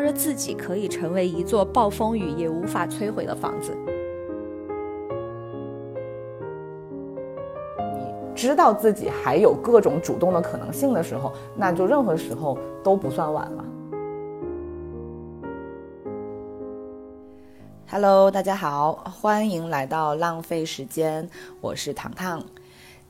他说自己可以成为一座暴风雨也无法摧毁的房子。你知道自己还有各种主动的可能性的时候，那就任何时候都不算晚了。Hello，大家好，欢迎来到浪费时间，我是糖糖。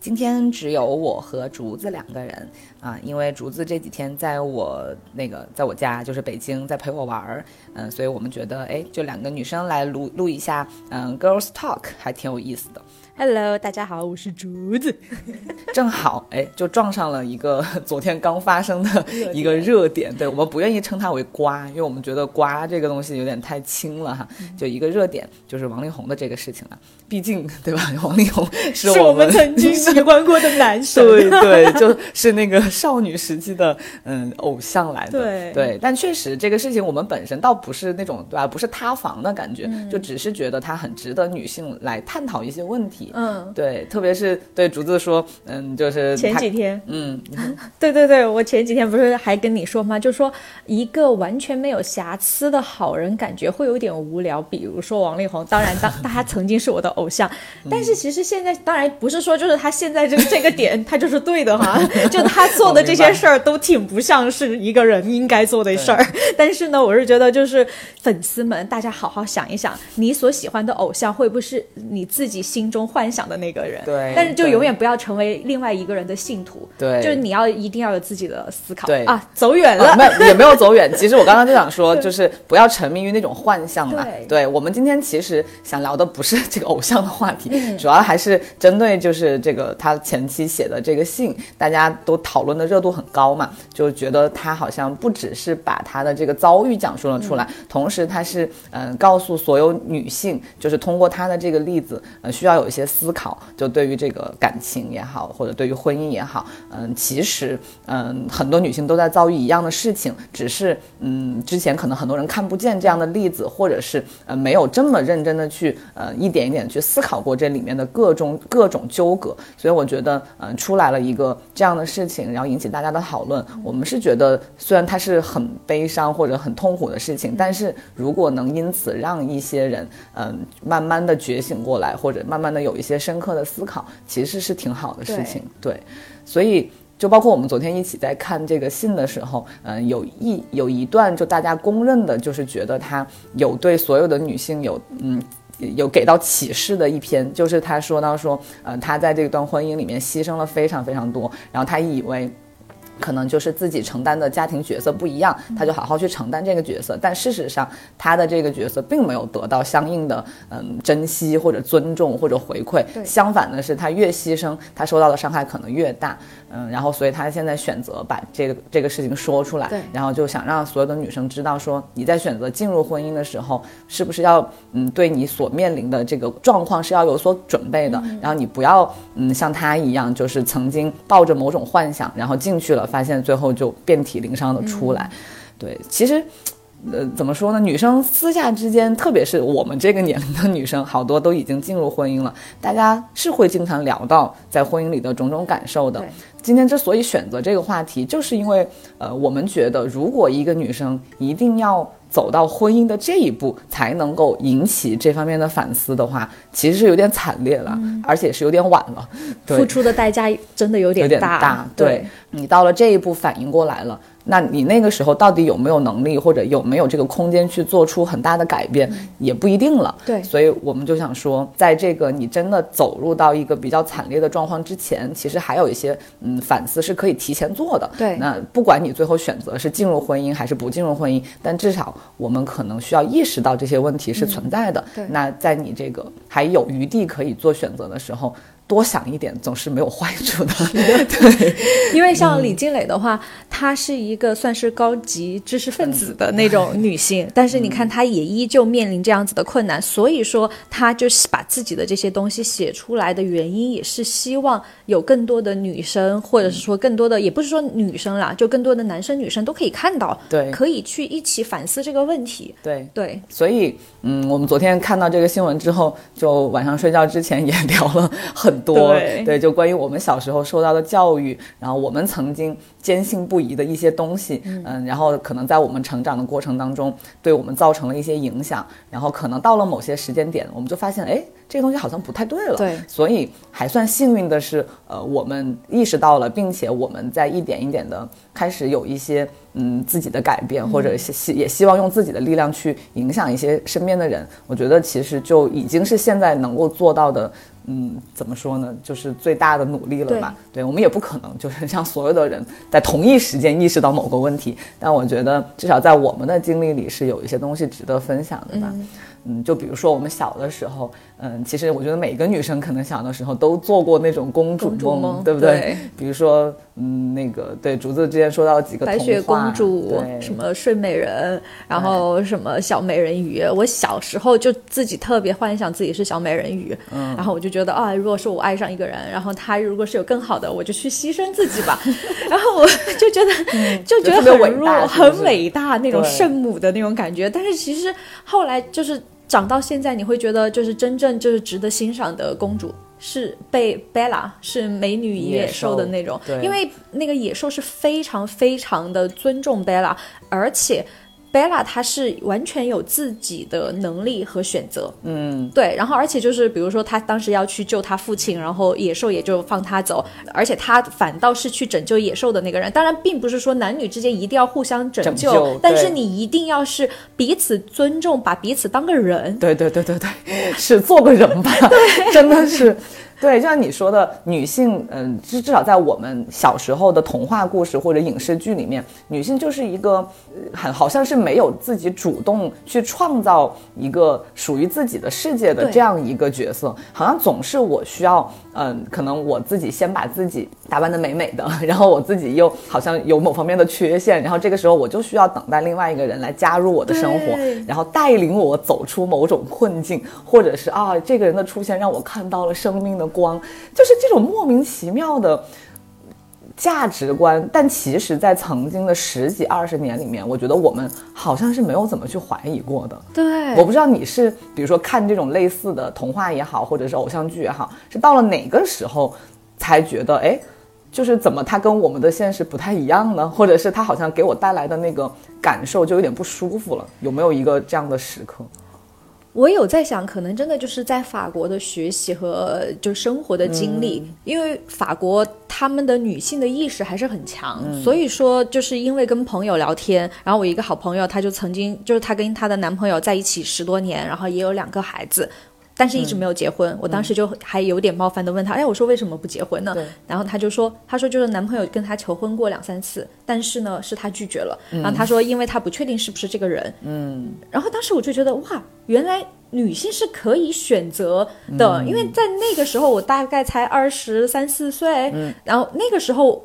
今天只有我和竹子两个人啊，因为竹子这几天在我那个在我家，就是北京，在陪我玩儿，嗯，所以我们觉得，哎，就两个女生来录录一下，嗯，Girls Talk 还挺有意思的。Hello，大家好，我是竹子。正好哎，就撞上了一个 昨天刚发生的一个热点。对我们不愿意称它为瓜，因为我们觉得瓜这个东西有点太轻了哈。就一个热点，就是王力宏的这个事情了。毕竟 对吧，王力宏是我们曾经喜欢过的男神。对对，就是那个少女时期的嗯偶像来的。对对，但确实这个事情我们本身倒不是那种对吧，不是塌房的感觉，就只是觉得它很值得女性来探讨一些问题。嗯，对，特别是对竹子说，嗯，就是前几天，嗯，对对对，我前几天不是还跟你说吗？就说一个完全没有瑕疵的好人，感觉会有点无聊。比如说王力宏，当然当他曾经是我的偶像，但是其实现在当然不是说就是他现在这个这个点他就是对的哈，就他做的这些事儿都挺不像是一个人应该做的事儿。但是呢，我是觉得就是粉丝们，大家好好想一想，你所喜欢的偶像会不会是你自己心中幻想的那个人？对但是就永远不要成为另外一个人的信徒。对就是你要一定要有自己的思考。对啊，走远了。啊，没有也没有走远。其实我刚刚就想说，就是不要沉迷于那种幻象嘛。对我们今天其实想聊的不是这个偶像的话题，嗯主要还是针对就是这个他前期写的这个信，大家都讨论的热度很高嘛，就觉得他好像不只是把他的这个遭遇讲述了出来，嗯同时他是嗯、呃告诉所有女性，就是通过他的这个例子，呃，需要有一些思考，就对于这个感情也好，或者对于婚姻也好，嗯、其实嗯、很多女性都在遭遇一样的事情，只是嗯之前可能很多人看不见这样的例子，或者是呃没有这么认真的去呃一点一点去思考过这里面的各种各种纠葛，所以我觉得嗯、呃出来了一个这样的事情，然后引起大家的讨论，我们是觉得虽然它是很悲伤或者很痛苦的事情，但是如果能因此让一些人嗯、慢慢的觉醒过来，或者慢慢的有一些深刻的思考，其实是挺好的事情，对，所以。就包括我们昨天一起在看这个信的时候，嗯、有一有一段就大家公认的，就是觉得他有对所有的女性有嗯有给到启示的一篇，就是他说到说，呃，他在这段婚姻里面牺牲了非常非常多，然后他以为。可能就是自己承担的家庭角色不一样，他就好好去承担这个角色。但事实上，他的这个角色并没有得到相应的嗯珍惜或者尊重或者回馈。相反的是，他越牺牲，他受到的伤害可能越大。嗯，然后所以他现在选择把这个这个事情说出来，然后就想让所有的女生知道说，你在选择进入婚姻的时候，是不是要嗯对你所面临的这个状况是要有所准备的，然后你不要嗯像他一样，就是曾经抱着某种幻想，然后进去了，发现最后就遍体鳞伤的出来。对，其实。呃，怎么说呢？女生私下之间，特别是我们这个年龄的女生，好多都已经进入婚姻了，大家是会经常聊到在婚姻里的种种感受的。今天之所以选择这个话题，就是因为呃，我们觉得如果一个女生一定要走到婚姻的这一步，才能够引起这方面的反思的话，其实是有点惨烈了，而且是有点晚了。对付出的代价真的有有点点大。大。对你到了这一步反应过来了，那你那个时候到底有没有能力，或者有没有这个空间去做出很大的改变，也不一定了。对所以我们就想说，在这个你真的走入到一个比较惨烈的状况之前，其实还有一些嗯反思是可以提前做的。对那不管你最后选择是进入婚姻还是不进入婚姻，但至少我们可能需要意识到这些问题是存在的。对那在你这个还有余地可以做选择的时候。多想一点总是没有坏处的，对，因为像李静蕾的话，她是一个算是高级知识分子的那种女性，但是你看她也依旧面临这样子的困难，所以说她就是把自己的这些东西写出来的原因，也是希望有更多的女生，或者是说更多的，也不是说女生啦，就更多的男生女生都可以看到，对。可以去一起反思这个问题。对，对，所以，嗯，我们昨天看到这个新闻之后，就晚上睡觉之前也聊了很很多，对。就关于我们小时候受到的教育，然后我们曾经坚信不疑的一些东西，嗯，然后可能在我们成长的过程当中，对我们造成了一些影响，然后可能到了某些时间点，我们就发现，哎，这个东西好像不太对了，对所以还算幸运的是，呃，我们意识到了，并且我们在一点一点的开始有一些嗯自己的改变，或者希希也希望用自己的力量去影响一些身边的人。我觉得其实就已经是现在能够做到的，嗯，怎么说呢，就是最大的努力了吧？对我们也不可能就是让所有的人在同一时间意识到某个问题，但我觉得至少在我们的经历里是有一些东西值得分享的吧。嗯，就比如说我们小的时候，嗯，其实我觉得每个女生可能小的时候都做过那种公主梦对不对？对比如说，嗯，那个对竹子之前说到几个白雪公主，什么睡美人，然后什么小美人鱼。我小时候就自己特别幻想自己是小美人鱼，嗯然后我就觉得啊，如果是我爱上一个人，然后他如果是有更好的，我就去牺牲自己吧。然后我就觉得就觉得很弱，很伟大那种圣母的那种感觉。但是其实后来就是长到现在，你会觉得就是真正就是值得欣赏的公主。是被 Bella 是美女与野兽的那种因为那个野兽是非常非常的尊重 Bella，而且 Bella 她是完全有自己的能力和选择，嗯，对，然后而且就是比如说他当时要去救他父亲，然后野兽也就放他走，而且他反倒是去拯救野兽的那个人。当然，并不是说男女之间一定要互相拯救，拯救但是你一定要是彼此尊重，把彼此当个人。对对对对对，是做个人吧，真的是。对，就像你说的，女性，嗯，至至少在我们小时候的童话故事或者影视剧里面，女性就是一个，呃很好像是没有自己主动去创造一个属于自己的世界的这样一个角色，好像总是我需要，嗯，可能我自己先把自己打扮的美美的，然后我自己又好像有某方面的缺陷，然后这个时候我就需要等待另外一个人来加入我的生活，然后带领我走出某种困境，或者是啊，这个人的出现让我看到了生命的光，就是这种莫名其妙的价值观。但其实，在曾经的十几二十年里面，我觉得我们好像是没有怎么去怀疑过的。对我不知道你是，比如说看这种类似的童话也好，或者是偶像剧也好，是到了哪个时候才觉得，哎，就是怎么它跟我们的现实不太一样呢？或者是它好像给我带来的那个感受就有点不舒服了？有没有一个这样的时刻？我有在想，可能真的就是在法国的学习和就生活的经历，嗯因为法国他们的女性的意识还是很强，嗯所以说就是因为跟朋友聊天，然后我一个好朋友，她就曾经就是她跟她的男朋友在一起十多年，然后也有两个孩子。但是一直没有结婚，我当时就还有点冒犯的问他，哎，我说为什么不结婚呢？然后他就说，他说就是男朋友跟他求婚过两三次，但是呢是他拒绝了，然后他说因为他不确定是不是这个人，嗯，然后当时我就觉得哇，原来女性是可以选择的，因为在那个时候我大概才二十三四岁，然后那个时候。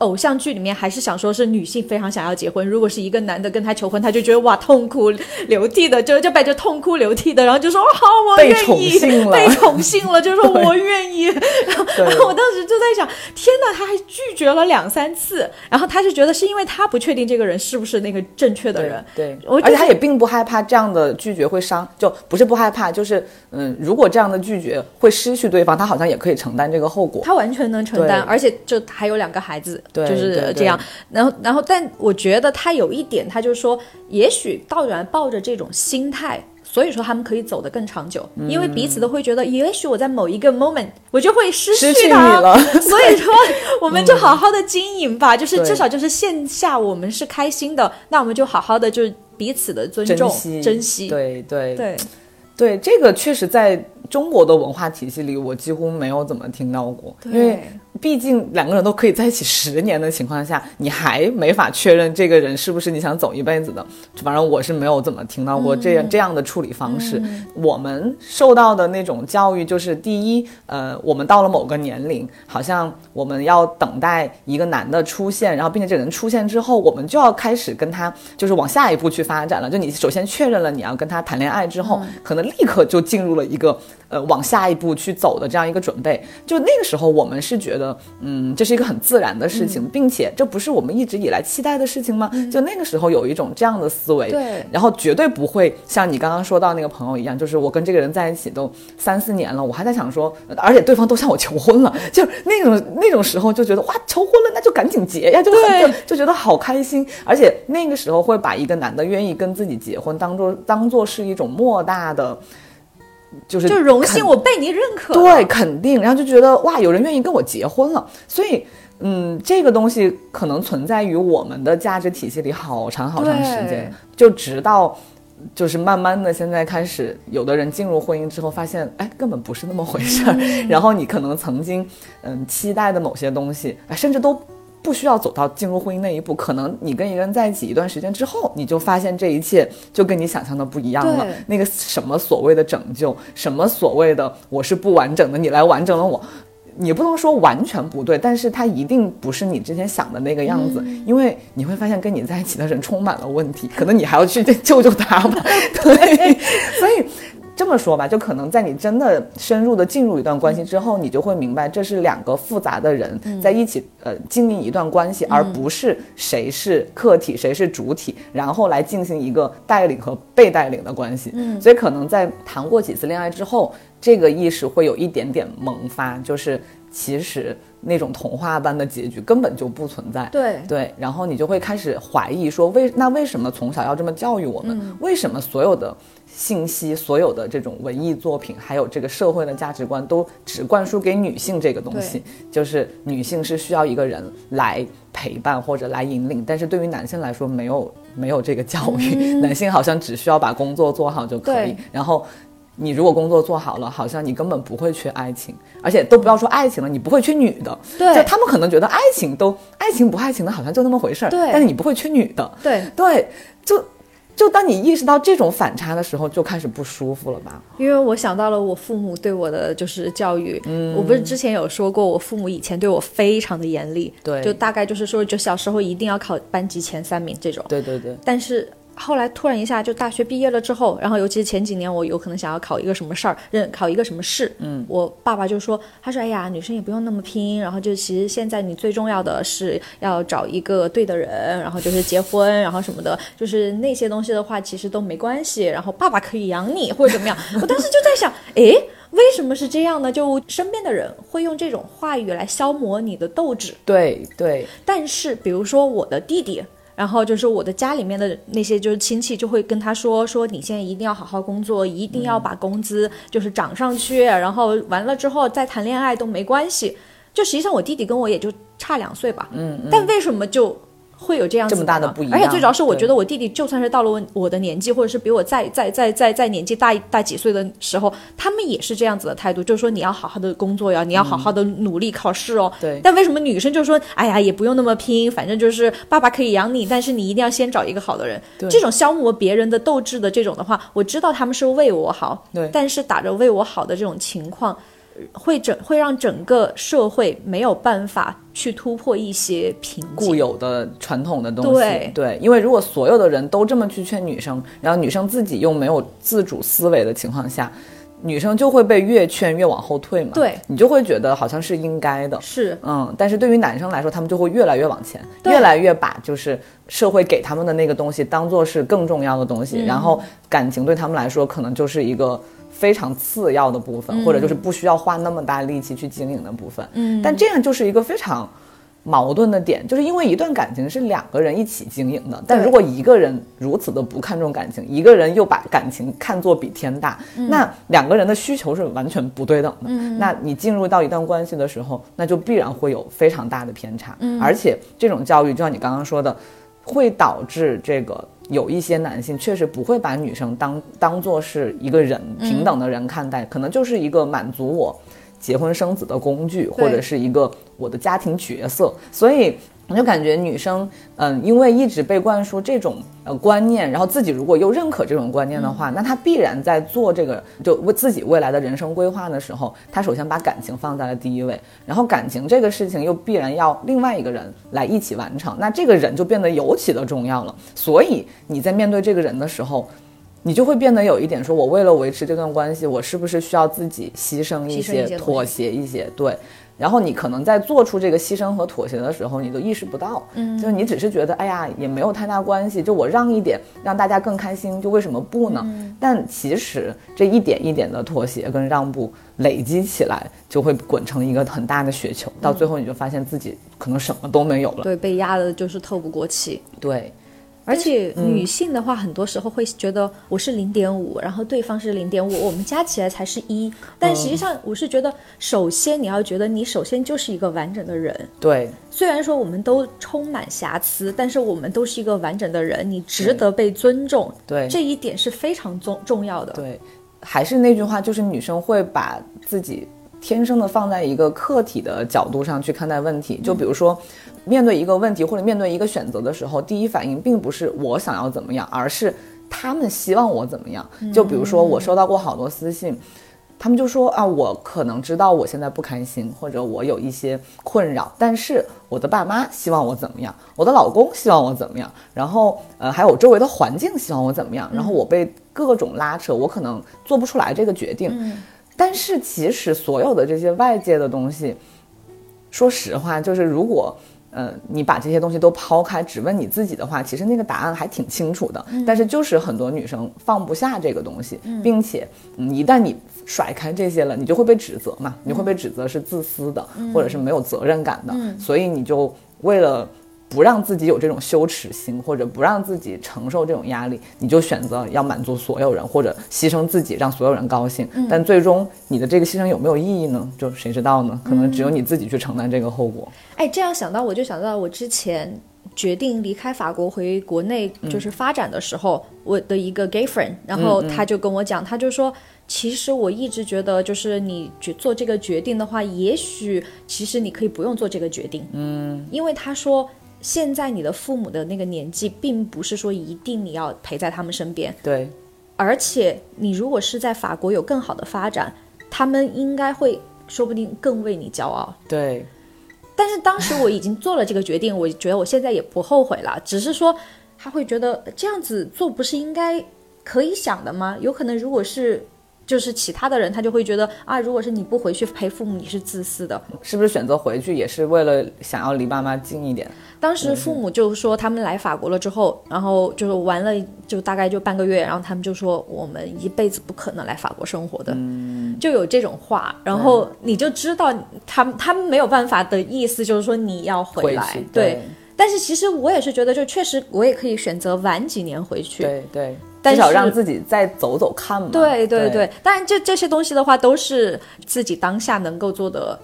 偶像剧里面还是想说是女性非常想要结婚，如果是一个男的跟她求婚，她就觉得哇痛哭流涕的，就就摆着痛哭流涕的，然后就说哦 好我愿意，宠幸了。被宠幸了，就说我愿意。然 后对。我当时就在想，天哪，他还拒绝了两三次，然后他就觉得是因为他不确定这个人是不是那个正确的人，对，我而且他也并不害怕这样的拒绝会伤，就不是不害怕，就是嗯，如果这样的拒绝会失去对方，他好像也可以承担这个后果。他完全能承担，而且就还有两个孩子，对就是这样。然后，然后，但我觉得他有一点，他就说，也许道远抱着这种心态。所以说他们可以走得更长久，因为彼此都会觉得，也许我在某一个 moment 我就会失失去你他，了。所以说我们就好好的经营吧，就是至少就是线下我们是开心的，那我们就好好的就是彼此的尊重、惜，珍惜，对对。对。对，这个确实在中国的文化体系里，我几乎没有怎么听到过，因为毕竟两个人都可以在一起十年的情况下，你还没法确认这个人是不是你想走一辈子的。反正我是没有怎么听到过这样、这样的处理方式。我们受到的那种教育就是，第一，呃，我们到了某个年龄，好像我们要等待一个男的出现，然后并且这个人出现之后，我们就要开始跟他就是往下一步去发展了。就你首先确认了你要跟他谈恋爱之后，可能立刻就进入了一个呃往下一步去走的这样一个准备。就那个时候，我们是觉得，嗯，这是一个很自然的事情，并且这不是我们一直以来期待的事情吗？就那个时候有一种这样的思维，对，然后绝对不会像你刚刚说到那个朋友一样，就是我跟这个人在一起都三四年了，我还在想说，而且对方都向我求婚了，就那种那种时候就觉得哇，求婚了，那就赶紧结呀，就很就觉得好开心，而且那个时候会把一个男的愿意跟自己结婚当做当做是一种莫大的。就是就荣幸我被你认可，对，肯定，然后就觉得哇，有人愿意跟我结婚了，所以，嗯，这个东西可能存在于我们的价值体系里好长好长时间，就直到，就是慢慢的，现在开始，有的人进入婚姻之后，发现，哎，根本不是那么回事儿，然后你可能曾经，嗯，期待的某些东西，哎，甚至都。不需要走到进入婚姻那一步，可能你跟一个人在一起一段时间之后，你就发现这一切就跟你想象的不一样了。那个什么所谓的拯救，什么所谓的我是不完整的，你来完整了我，你不能说完全不对，但是它一定不是你之前想的那个样子，因为你会发现跟你在一起的人充满了问题，可能你还要去 救救他吧。对，所以。这么说吧，就可能在你真的深入的进入一段关系之后，你就会明白，这是两个复杂的人在一起，呃，经历一段关系，而不是谁是客体，谁是主体，然后来进行一个带领和被带领的关系。嗯，所以可能在谈过几次恋爱之后，这个意识会有一点点萌发，就是其实那种童话般的结局根本就不存在。对对，然后你就会开始怀疑说，为那为什么从小要这么教育我们？为什么所有的？信息所有的这种文艺作品，还有这个社会的价值观，都只灌输给女性这个东西，就是女性是需要一个人来陪伴或者来引领。但是对于男性来说，没有没有这个教育，男性好像只需要把工作做好就可以。然后你如果工作做好了，好像你根本不会缺爱情，而且都不要说爱情了，你不会缺女的。对，就他们可能觉得爱情都爱情不爱情的，好像就那么回事儿。对，但是你不会缺女的。对对，就。就当你意识到这种反差的时候，就开始不舒服了吧？因为我想到了我父母对我的就是教育，嗯，我不是之前有说过，我父母以前对我非常的严厉，对，就大概就是说，就小时候一定要考班级前三名这种，对对对，但是。后来突然一下就大学毕业了之后，然后尤其是前几年我有可能想要考一个什么事儿，认考一个什么试，嗯，我爸爸就说，他说，哎呀，女生也不用那么拼，然后就其实现在你最重要的是要找一个对的人，然后就是结婚，然后什么的，就是那些东西的话其实都没关系，然后爸爸可以养你或者怎么样。我当时就在想，诶，为什么是这样呢？就身边的人会用这种话语来消磨你的斗志。对对，但是比如说我的弟弟。然后就是我的家里面的那些就是亲戚就会跟他说说你现在一定要好好工作，一定要把工资就是涨上去，然后完了之后再谈恋爱都没关系。就实际上我弟弟跟我也就差两岁吧，嗯，但为什么就？会有这样子这么大的不一样，而且最主要是，我觉得我弟弟就算是到了我我的年纪，或者是比我再再再再再年纪大大几岁的时候，他们也是这样子的态度，就是说你要好好的工作呀，你要好好的努力考试哦。对。但为什么女生就说，哎呀，也不用那么拼，反正就是爸爸可以养你，但是你一定要先找一个好的人。对这种消磨别人的斗志的这种的话，我知道他们是为我好，对。但是打着为我好的这种情况。会整会让整个社会没有办法去突破一些瓶颈，固有的传统的东西。对对，因为如果所有的人都这么去劝女生，然后女生自己又没有自主思维的情况下，女生就会被越劝越往后退嘛。对，你就会觉得好像是应该的。是，嗯，但是对于男生来说，他们就会越来越往前，越来越把就是社会给他们的那个东西当做是更重要的东西，然后感情对他们来说可能就是一个。非常次要的部分，或者就是不需要花那么大力气去经营的部分。嗯，但这样就是一个非常矛盾的点，就是因为一段感情是两个人一起经营的，但如果一个人如此的不看重感情，一个人又把感情看作比天大，那两个人的需求是完全不对等的。嗯，那你进入到一段关系的时候，那就必然会有非常大的偏差。嗯，而且这种教育，就像你刚刚说的，会导致这个。有一些男性确实不会把女生当当做是一个人平等的人看待，可能就是一个满足我结婚生子的工具，或者是一个我的家庭角色，所以。我就感觉女生，嗯，因为一直被灌输这种呃观念，然后自己如果又认可这种观念的话，那她必然在做这个就为自己未来的人生规划的时候，她首先把感情放在了第一位，然后感情这个事情又必然要另外一个人来一起完成，那这个人就变得尤其的重要了。所以你在面对这个人的时候，你就会变得有一点说，我为了维持这段关系，我是不是需要自己牺牲一些、一些妥协一些？对。然后你可能在做出这个牺牲和妥协的时候，你都意识不到，嗯，就是你只是觉得，哎呀，也没有太大关系，就我让一点，让大家更开心，就为什么不呢？但其实这一点一点的妥协跟让步累积起来，就会滚成一个很大的雪球，到最后你就发现自己可能什么都没有了。对，被压的就是透不过气。对，而且女性的话，很多时候会觉得我是零点五，然后对方是零点五，我们加起来才是一。但实际上，我是觉得，首先你要觉得你首先就是一个完整的人。对，虽然说我们都充满瑕疵，但是我们都是一个完整的人，你值得被尊重。对这一点是非常重重要的。对，还是那句话，就是女生会把自己天生的放在一个客体的角度上去看待问题。就比如说，面对一个问题或者面对一个选择的时候，第一反应并不是我想要怎么样，而是他们希望我怎么样。就比如说，我收到过好多私信。他们就说啊，我可能知道我现在不开心，或者我有一些困扰，但是我的爸妈希望我怎么样，我的老公希望我怎么样，然后呃，还有周围的环境希望我怎么样，然后我被各种拉扯，我可能做不出来这个决定。但是其实所有的这些外界的东西，说实话，就是如果。呃，你把这些东西都抛开，只问你自己的话，其实那个答案还挺清楚的。但是就是很多女生放不下这个东西，并且，嗯，一旦你甩开这些了，你就会被指责嘛，你会被指责是自私的，或者是没有责任感的。所以你就为了不让自己有这种羞耻心，或者不让自己承受这种压力，你就选择要满足所有人，或者牺牲自己让所有人高兴。但最终你的这个牺牲有没有意义呢？就谁知道呢？可能只有你自己去承担这个后果。哎，这样想到我就想到我之前决定离开法国回国内就是发展的时候，我的一个 gay friend，然后他就跟我讲，他就说，其实我一直觉得，就是你决做这个决定的话，也许其实你可以不用做这个决定，嗯，因为他说现在你的父母的那个年纪，并不是说一定你要陪在他们身边，对，而且你如果是在法国有更好的发展，他们应该会说不定更为你骄傲。对。但是当时我已经做了这个决定，我觉得我现在也不后悔了。只是说，他会觉得这样子做不是应该可以想的吗？有可能如果是就是其他的人，他就会觉得啊，如果是你不回去陪父母，你是自私的。是不是选择回去也是为了想要离爸妈近一点？当时父母就说他们来法国了之后，然后就是玩了就大概就半个月，然后他们就说我们一辈子不可能来法国生活的，就有这种话，然后你就知道他们他们没有办法的意思，就是说你要回来，去对。但是其实我也是觉得，就确实我也可以选择晚几年回去，对对，至少让自己再走走看嘛。对对对，当然这这些东西的话，都是自己当下能够做的。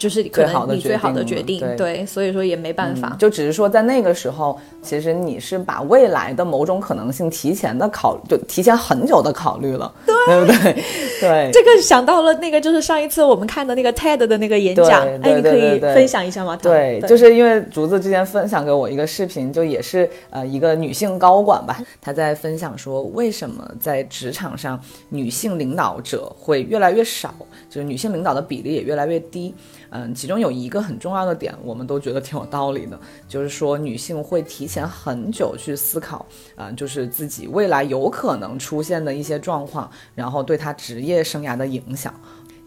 就是可能你最好的决定，对，所以说也没办法，就只是说在那个时候，其实你是把未来的某种可能性提前的考，就提前很久的考虑了，对不对？对，这个想到了那个就是上一次我们看的那个 TED 的那个演讲，哎，你可以分享一下吗？对，就是因为竹子之前分享给我一个视频，就也是呃一个女性高管吧，她在分享说为什么在职场上女性领导者会越来越少，就是女性领导的比例也越来越低。嗯，其中有一个很重要的点，我们都觉得挺有道理的，就是说女性会提前很久去思考，啊，就是自己未来有可能出现的一些状况，然后对她职业生涯的影响。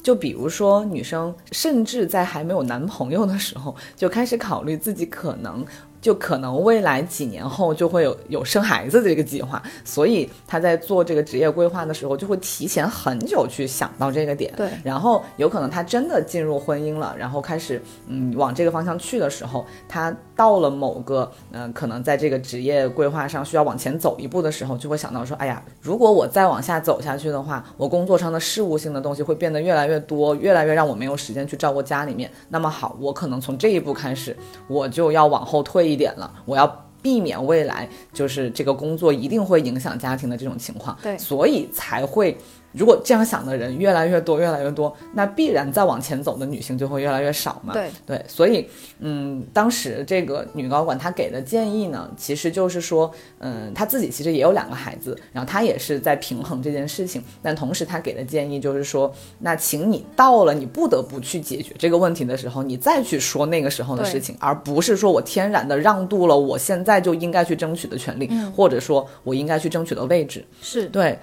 就比如说，女生甚至在还没有男朋友的时候，就开始考虑自己可能。就可能未来几年后就会有有生孩子的这个计划，所以他在做这个职业规划的时候，就会提前很久去想到这个点。对，然后有可能他真的进入婚姻了，然后开始嗯往这个方向去的时候，他到了某个嗯可能在这个职业规划上需要往前走一步的时候，就会想到说，哎呀，如果我再往下走下去的话，我工作上的事务性的东西会变得越来越多，越来越让我没有时间去照顾家里面。那么好，我可能从这一步开始，我就要往后退。一点了，我要避免未来就是这个工作一定会影响家庭的这种情况，对，所以才会如果这样想的人越来越多，越来越多，那必然再往前走的女性就会越来越少嘛。对。对，所以嗯，当时这个女高管她给的建议呢，其实就是说，嗯，她自己其实也有两个孩子，然后她也是在平衡这件事情，但同时她给的建议就是说，那请你到了你不得不去解决这个问题的时候，你再去说那个时候的事情，而不是说我天然的让渡了我现在就应该去争取的权利，或者说我应该去争取的位置。是。对，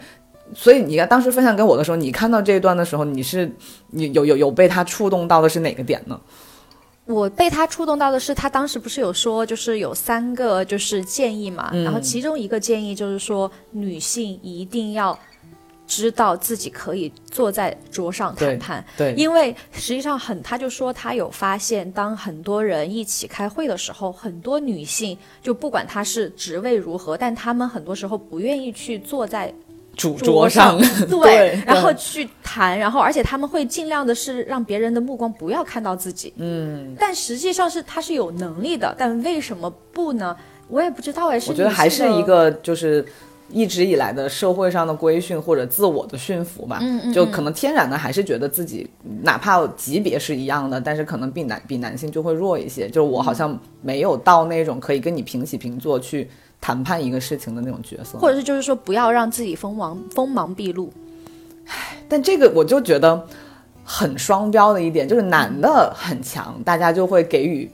所以你看当时分享给我的时候，你看到这一段的时候，你是你有有有被他触动到的是哪个点呢？我被他触动到的是，他当时不是有说，就是有三个就是建议嘛，然后其中一个建议就是说，女性一定要知道自己可以坐在桌上谈判，对，因为实际上很，他就说他有发现，当很多人一起开会的时候，很多女性就不管她是职位如何，但她们很多时候不愿意去坐在。主桌上，对，然后去谈，然后而且他们会尽量的是让别人的目光不要看到自己，嗯，但实际上是他是有能力的，但为什么不呢？我也不知道哎，我觉得还是一个就是一直以来的社会上的规训或者自我的驯服吧，嗯嗯，就可能天然的还是觉得自己哪怕级别是一样的，但是可能比男比男性就会弱一些，就是我好像没有到那种可以跟你平起平坐去。谈判一个事情的那种角色，或者是就是说不要让自己锋芒锋芒毕露。唉，但这个我就觉得很双标的一点，就是男的很强，大家就会给予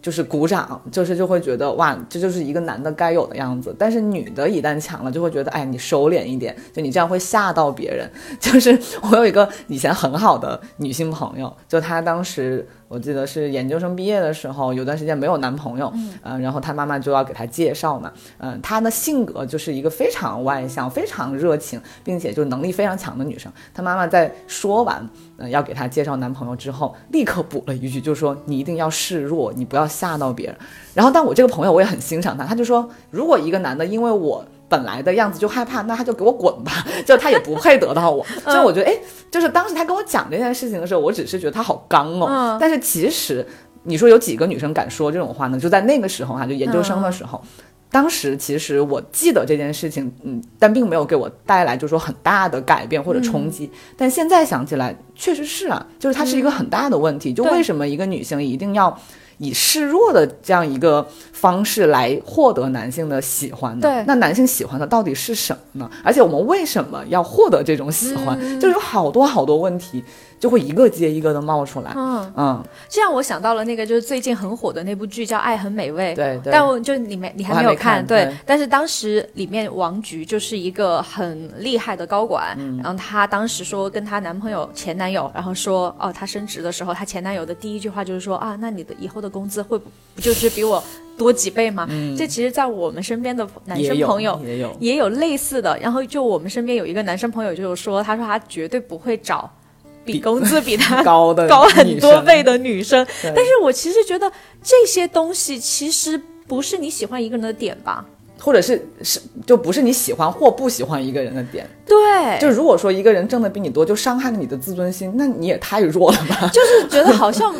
就是鼓掌，就是就会觉得哇，这就是一个男的该有的样子。但是女的一旦强了，就会觉得哎，你收敛一点，就你这样会吓到别人。就是我有一个以前很好的女性朋友，就她当时。我记得是研究生毕业的时候，有段时间没有男朋友，嗯，然后她妈妈就要给她介绍嘛，嗯，她的性格就是一个非常外向、非常热情，并且就能力非常强的女生。她妈妈在说完，嗯，要给她介绍男朋友之后，立刻补了一句，就说你一定要示弱，你不要吓到别人。然后，但我这个朋友我也很欣赏她，她就说，如果一个男的因为我。本来的样子就害怕，那他就给我滚吧，就他也不配得到我。所以我觉得，哎，就是当时他跟我讲这件事情的时候，我只是觉得他好刚哦。但是其实你说有几个女生敢说这种话呢？就在那个时候哈，就研究生的时候，当时其实我记得这件事情，嗯，但并没有给我带来就说很大的改变或者冲击。但现在想起来，确实是啊，就是它是一个很大的问题。就为什么一个女性一定要？以示弱的这样一个方式来获得男性的喜欢的，对，那男性喜欢的到底是什么呢？而且我们为什么要获得这种喜欢？就有好多好多问题。就会一个接一个的冒出来，嗯。嗯，这样我想到了那个就是最近很火的那部剧叫《爱很美味》，对对，但我就里面你还没有看，对，但是当时里面王菊就是一个很厉害的高管，然后她当时说跟她男朋友前男友，然后说哦，她升职的时候，她前男友的第一句话就是说啊，那你的以后的工资会不不就是比我多几倍吗？这其实，在我们身边的男生朋友也有也有类似的，然后就我们身边有一个男生朋友就是说，他说他绝对不会找。比工资比他 高的高很多倍的女生，但是我其实觉得这些东西其实不是你喜欢一个人的点吧。或者是是就不是你喜欢或不喜欢一个人的点，对，就如果说一个人挣的比你多，就伤害了你的自尊心，那你也太弱了吧？就是觉得好像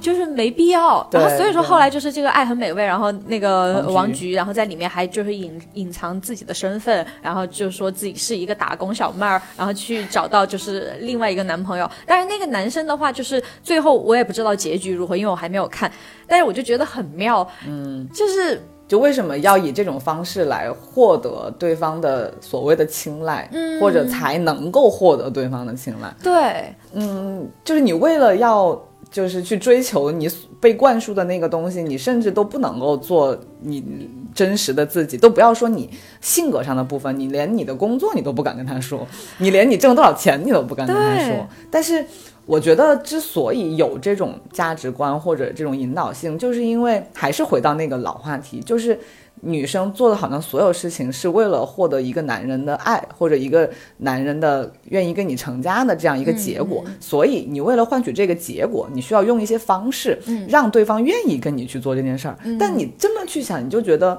就是没必要，然后所以说后来就是这个爱很美味，然后那个王菊，然后在里面还就是隐隐藏自己的身份，然后就说自己是一个打工小妹儿，然后去找到就是另外一个男朋友，但是那个男生的话就是最后我也不知道结局如何，因为我还没有看，但是我就觉得很妙，嗯，就是。就为什么要以这种方式来获得对方的所谓的青睐，嗯，或者才能够获得对方的青睐？对，嗯，就是你为了要就是去追求你被灌输的那个东西，你甚至都不能够做你真实的自己，都不要说你性格上的部分，你连你的工作你都不敢跟他说，你连你挣多少钱你都不敢跟他说，但是。我觉得之所以有这种价值观或者这种引导性，就是因为还是回到那个老话题，就是女生做的好像所有事情是为了获得一个男人的爱，或者一个男人的愿意跟你成家的这样一个结果。所以你为了换取这个结果，你需要用一些方式，让对方愿意跟你去做这件事儿。但你这么去想，你就觉得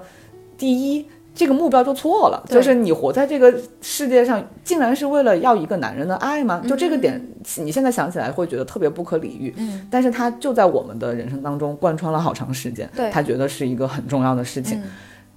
第一。这个目标就错了，就是你活在这个世界上，竟然是为了要一个男人的爱吗？就这个点，你现在想起来会觉得特别不可理喻。嗯，但是他就在我们的人生当中贯穿了好长时间。对，他觉得是一个很重要的事情。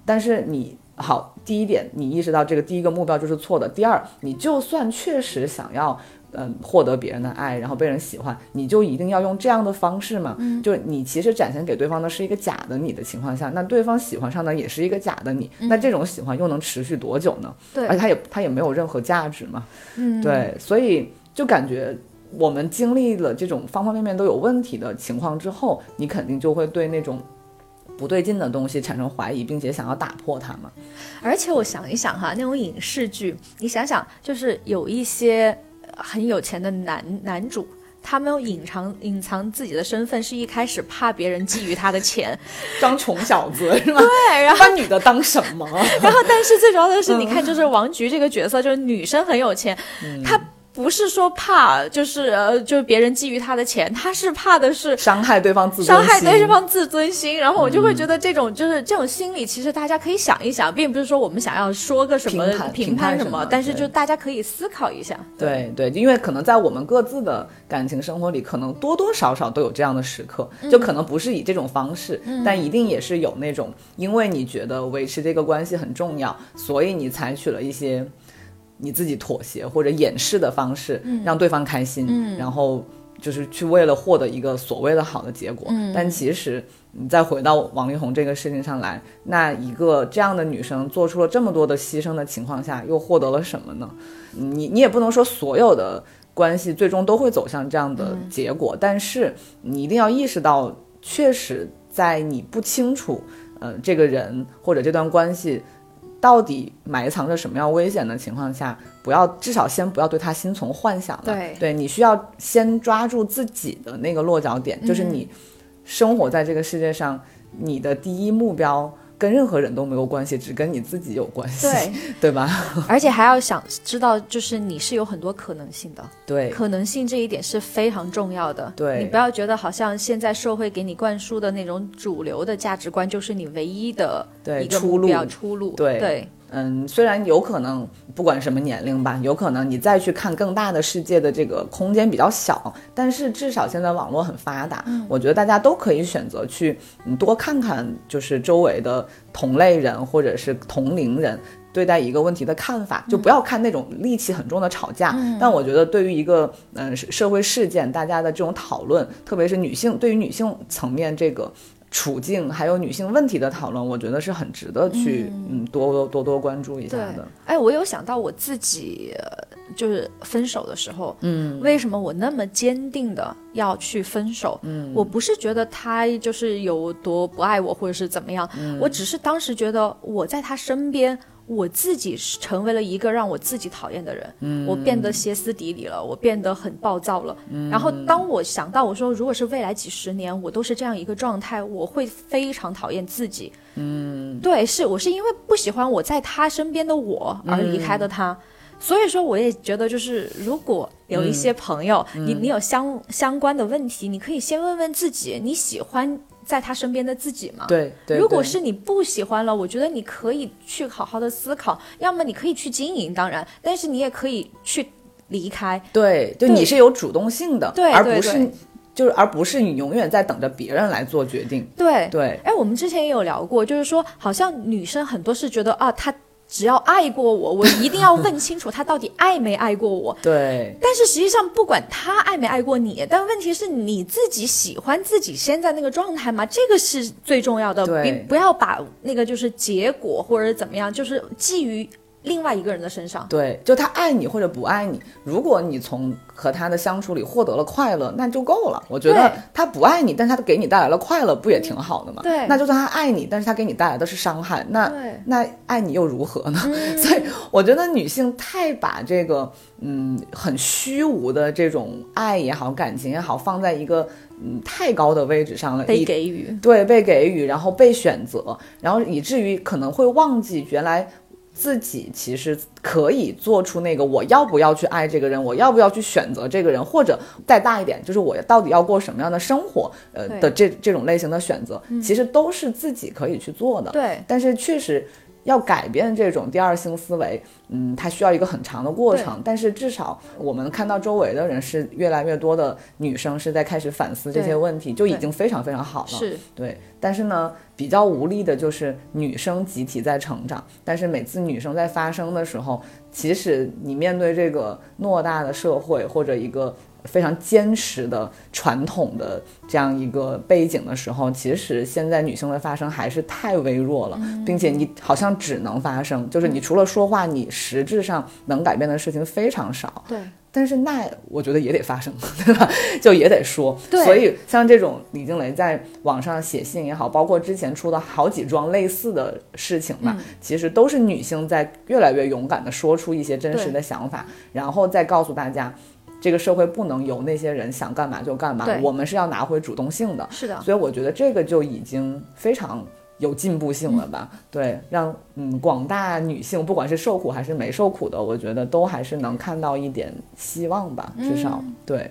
但是你好，第一点，你意识到这个第一个目标就是错的。第二，你就算确实想要。嗯，获得别人的爱，然后被人喜欢，你就一定要用这样的方式嘛？嗯，就是你其实展现给对方的是一个假的你的情况下，那对方喜欢上的也是一个假的你，那这种喜欢又能持续多久呢？对，而且他也他也没有任何价值嘛。嗯，对，所以就感觉我们经历了这种方方面面都有问题的情况之后，你肯定就会对那种不对劲的东西产生怀疑，并且想要打破它嘛。而且我想一想哈，那种影视剧，你想想，就是有一些。很有钱的男男主，他没有隐藏隐藏自己的身份，是一开始怕别人觊觎他的钱，装穷小子是吗？对，然后把女的当什么？然后，但是最主要的是，你看，就是王菊这个角色，就是女生很有钱，她。不是说怕，就是呃，就是别人觊觎他的钱，他是怕的是伤害对方自伤害对方自尊心。然后我就会觉得这种就是这种心理，其实大家可以想一想，并不是说我们想要说个什么评判什么，但是就大家可以思考一下。对对，因为可能在我们各自的感情生活里，可能多多少少都有这样的时刻，就可能不是以这种方式，但一定也是有那种，因为你觉得维持这个关系很重要，所以你采取了一些。你自己妥协或者掩饰的方式，让对方开心，然后就是去为了获得一个所谓的好的结果。但其实你再回到王力宏这个事情上来，那一个这样的女生做出了这么多的牺牲的情况下，又获得了什么呢？你你也不能说所有的关系最终都会走向这样的结果，但是你一定要意识到，确实在你不清楚，呃，这个人或者这段关系。到底埋藏着什么样危险的情况下，不要至少先不要对他心存幻想了。对，对你需要先抓住自己的那个落脚点，就是你生活在这个世界上，你的第一目标。跟任何人都没有关系，只跟你自己有关系，对对吧？而且还要想知道，就是你是有很多可能性的，对，可能性这一点是非常重要的。对你不要觉得好像现在社会给你灌输的那种主流的价值观就是你唯一的一个出路，出路，对对。嗯，虽然有可能不管什么年龄吧，有可能你再去看更大的世界的这个空间比较小，但是至少现在网络很发达，我觉得大家都可以选择去嗯多看看，就是周围的同类人或者是同龄人对待一个问题的看法，就不要看那种戾气很重的吵架。但我觉得对于一个嗯社会事件，大家的这种讨论，特别是女性对于女性层面这个。处境还有女性问题的讨论，我觉得是很值得去嗯多多多关注一下的。哎，我有想到我自己就是分手的时候，嗯，为什么我那么坚定的要去分手？嗯，我不是觉得他就是有多不爱我或者是怎么样，我只是当时觉得我在他身边。我自己是成为了一个让我自己讨厌的人，我变得歇斯底里了，我变得很暴躁了。然后当我想到我说，如果是未来几十年我都是这样一个状态，我会非常讨厌自己。嗯，对，是我是因为不喜欢我在他身边的我而离开的他，所以说我也觉得就是如果有一些朋友，你你有相相关的问题，你可以先问问自己，你喜欢。在他身边的自己嘛，对，如果是你不喜欢了，我觉得你可以去好好的思考，要么你可以去经营，当然，但是你也可以去离开。对，就你是有主动性的，对，而不是就是而不是你永远在等着别人来做决定。对对，哎，我们之前也有聊过，就是说，好像女生很多是觉得啊，她。只要爱过我，我一定要问清楚他到底爱没爱过我。对。但是实际上，不管他爱没爱过你，但问题是你自己喜欢自己现在那个状态吗？这个是最重要的。对。不要把那个就是结果或者怎么样，就是基于。另外一个人的身上，对，就他爱你或者不爱你，如果你从和他的相处里获得了快乐，那就够了。我觉得他不爱你，但是他给你带来了快乐，不也挺好的吗？对，那就算他爱你，但是他给你带来的是伤害，那那爱你又如何呢？所以我觉得女性太把这个嗯很虚无的这种爱也好，感情也好，放在一个嗯太高的位置上了，被给予，对，被给予，然后被选择，然后以至于可能会忘记原来。自己其实可以做出那个我要不要去爱这个人，我要不要去选择这个人，或者再大一点，就是我到底要过什么样的生活，呃的这这种类型的选择，其实都是自己可以去做的。对，但是确实要改变这种第二性思维，嗯，它需要一个很长的过程。但是至少我们看到周围的人是越来越多的女生是在开始反思这些问题，就已经非常非常好了。是对，但是呢，比较无力的就是女生集体在成长，但是每次女生在发声的时候，其实你面对这个偌大的社会或者一个。非常坚实的传统的这样一个背景的时候，其实现在女性的发声还是太微弱了，并且你好像只能发声，就是你除了说话，你实质上能改变的事情非常少。对，但是那我觉得也得发声，对吧？就也得说。对。所以像这种李静蕾在网上写信也好，包括之前出的好几桩类似的事情吧，其实都是女性在越来越勇敢的说出一些真实的想法，然后再告诉大家。这个社会不能由那些人想干嘛就干嘛，我们是要拿回主动性的。是的，所以我觉得这个就已经非常有进步性了吧？对，让嗯广大女性，不管是受苦还是没受苦的，我觉得都还是能看到一点希望吧，至少对。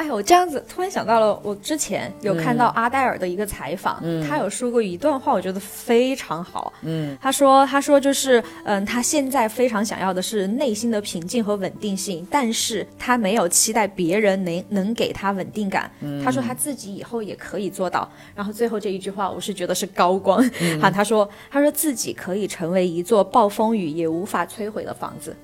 哎呦，我这样子突然想到了，我之前有看到阿黛尔的一个采访，他有说过一段话，我觉得非常好。嗯，他说，他说就是，嗯，他现在非常想要的是内心的平静和稳定性，但是他没有期待别人能能给他稳定感。他说他自己以后也可以做到。然后最后这一句话，我是觉得是高光。哈，他说，他说自己可以成为一座暴风雨也无法摧毁的房子。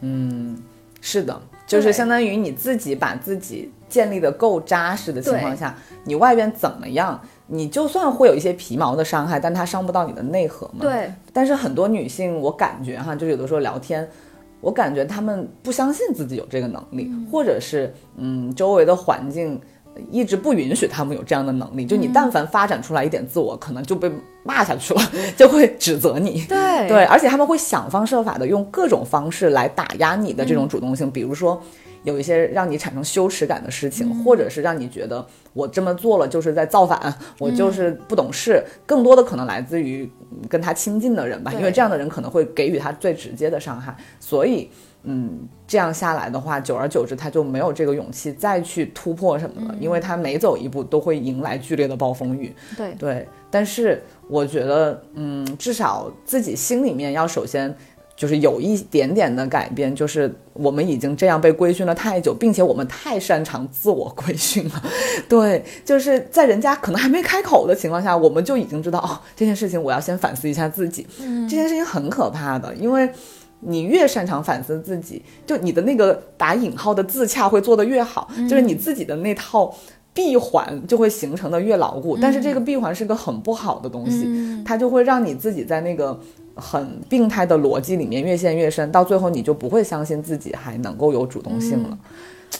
嗯，是的。就是相当于你自己把自己建立的够扎实的情况下，你外边怎么样，你就算会有一些皮毛的伤害，但它伤不到你的内核嘛。对。但是很多女性，我感觉哈，就有的时候聊天，我感觉她们不相信自己有这个能力，或者是嗯，周围的环境。一直不允许他们有这样的能力，就你但凡发展出来一点自我，可能就被骂下去了，就会指责你。对对，而且他们会想方设法的用各种方式来打压你的这种主动性，比如说有一些让你产生羞耻感的事情，或者是让你觉得我这么做了就是在造反，我就是不懂事。更多的可能来自于跟他亲近的人吧，因为这样的人可能会给予他最直接的伤害，所以。嗯，这样下来的话，久而久之，他就没有这个勇气再去突破什么了，因为他每走一步都会迎来剧烈的暴风雨。对对，但是我觉得，嗯，至少自己心里面要首先就是有一点点的改变，就是我们已经这样被规训了太久，并且我们太擅长自我规训了。对，就是在人家可能还没开口的情况下，我们就已经知道哦，这件事情我要先反思一下自己。嗯，这件事情很可怕的，因为。你越擅长反思自己，就你的那个打引号的自洽会做得越好，就是你自己的那套闭环就会形成的越牢固。但是这个闭环是个很不好的东西，它就会让你自己在那个很病态的逻辑里面越陷越深，到最后你就不会相信自己还能够有主动性了。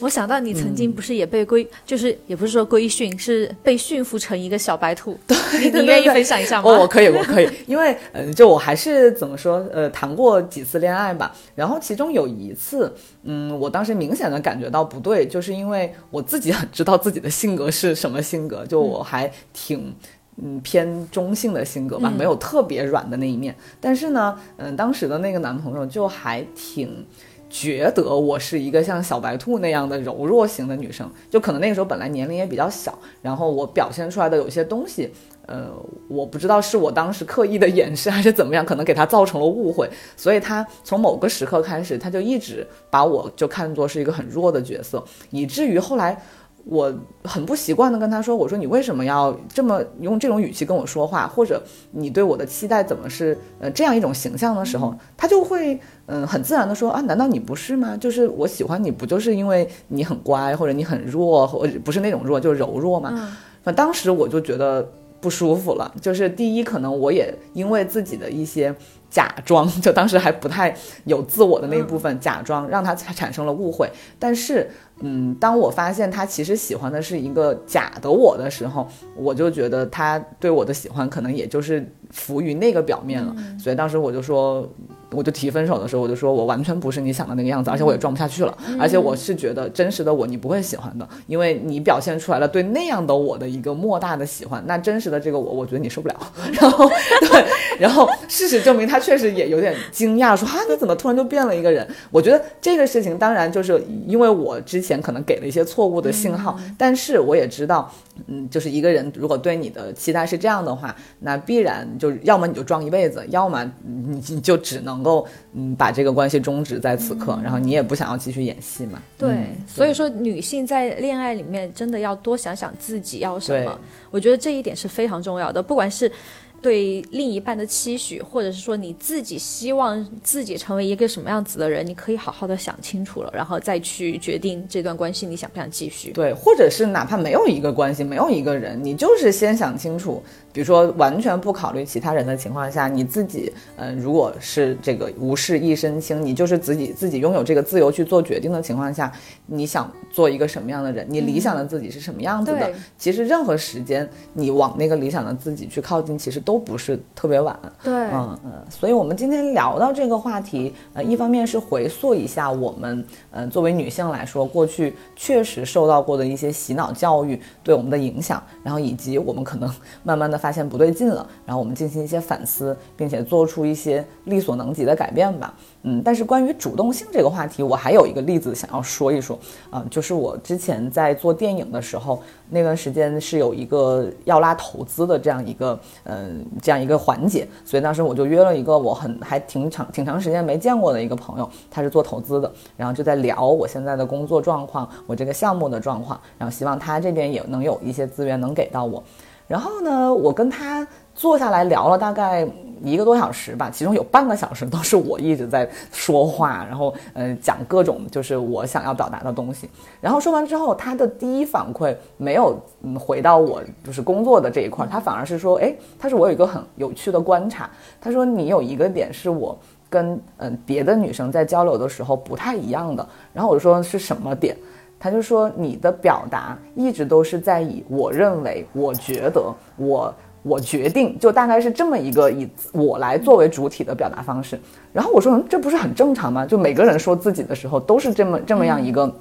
我想到你曾经不是也被规，就是也不是说规训，是被驯服成一个小白兔。对，你愿意分享一下吗？哦，我可以，我可以，因为嗯，就我还是怎么说，呃，谈过几次恋爱吧。然后其中有一次，嗯，我当时明显的感觉到不对，就是因为我自己很知道自己的性格是什么性格，就我还挺嗯偏中性的性格吧，没有特别软的那一面。但是呢，嗯，当时的那个男朋友就还挺。觉得我是一个像小白兔那样的柔弱型的女生，就可能那个时候本来年龄也比较小，然后我表现出来的有些东西，呃，我不知道是我当时刻意的掩饰还是怎么样，可能给他造成了误会，所以他从某个时刻开始，他就一直把我就看作是一个很弱的角色，以至于后来。我很不习惯的跟他说：“我说你为什么要这么用这种语气跟我说话？或者你对我的期待怎么是呃这样一种形象的时候，他就会嗯很自然的说啊，难道你不是吗？就是我喜欢你不就是因为你很乖，或者你很弱，或者不是那种弱，就是柔弱吗？反当时我就觉得不舒服了。就是第一，可能我也因为自己的一些。”假装就当时还不太有自我的那一部分，假装让他产生了误会。但是，嗯，当我发现他其实喜欢的是一个假的我的时候，我就觉得他对我的喜欢可能也就是浮于那个表面了。所以当时我就说，我就提分手的时候，我就说我完全不是你想的那个样子，而且我也装不下去了，而且我是觉得真实的我你不会喜欢的，因为你表现出来了对那样的我的一个莫大的喜欢，那真实的这个我，我觉得你受不了。然后对，然后事实证明他确实也有点惊讶，说啊你怎么突然就变了一个人？我觉得这个事情当然就是因为我之前可能给了一些错误的信号，但是我也知道。嗯，就是一个人如果对你的期待是这样的话，那必然就要么你就装一辈子，要么你你就只能够嗯把这个关系终止在此刻，然后你也不想要继续演戏嘛。对，所以说女性在恋爱里面真的要多想想自己要什么，我觉得这一点是非常重要的，不管是。对另一半的期许，或者是说你自己希望自己成为一个什么样子的人，你可以好好的想清楚了，然后再去决定这段关系你想不想继续。对，或者是哪怕没有一个关系，没有一个人，你就是先想清楚。比如说，完全不考虑其他人的情况下，你自己，嗯，如果是这个无事一身轻，你就是自己自己拥有这个自由去做决定的情况下，你想做一个什么样的人？你理想的自己是什么样子的？其实任何时间，你往那个理想的自己去靠近，其实都不是特别晚。对，嗯嗯。所以我们今天聊到这个话题，呃，一方面是回溯一下我们，嗯，作为女性来说，过去确实受到过的一些洗脑教育对我们的影响，然后以及我们可能慢慢的发。发现不对劲了，然后我们进行一些反思，并且做出一些力所能及的改变吧。嗯，但是关于主动性这个话题，我还有一个例子想要说一说啊，就是我之前在做电影的时候，那段时间是有一个要拉投资的这样一个嗯这样一个环节，所以当时我就约了一个我很还挺长挺长时间没见过的一个朋友，他是做投资的，然后就在聊我现在的工作状况，我这个项目的状况，然后希望他这边也能有一些资源能给到我。然后呢，我跟他坐下来聊了大概一个多小时吧，其中有半个小时都是我一直在说话，然后嗯讲各种就是我想要表达的东西。然后说完之后，他的第一反馈没有嗯回到我就是工作的这一块，他反而是说，哎，他说我有一个很有趣的观察，他说你有一个点是我跟嗯别的女生在交流的时候不太一样的。然后我就说是什么点？他就说你的表达一直都是在以我认为、我觉得、我我决定，就大概是这么一个以我来作为主体的表达方式。然后我说，这不是很正常吗？就每个人说自己的时候都是这么这么样一个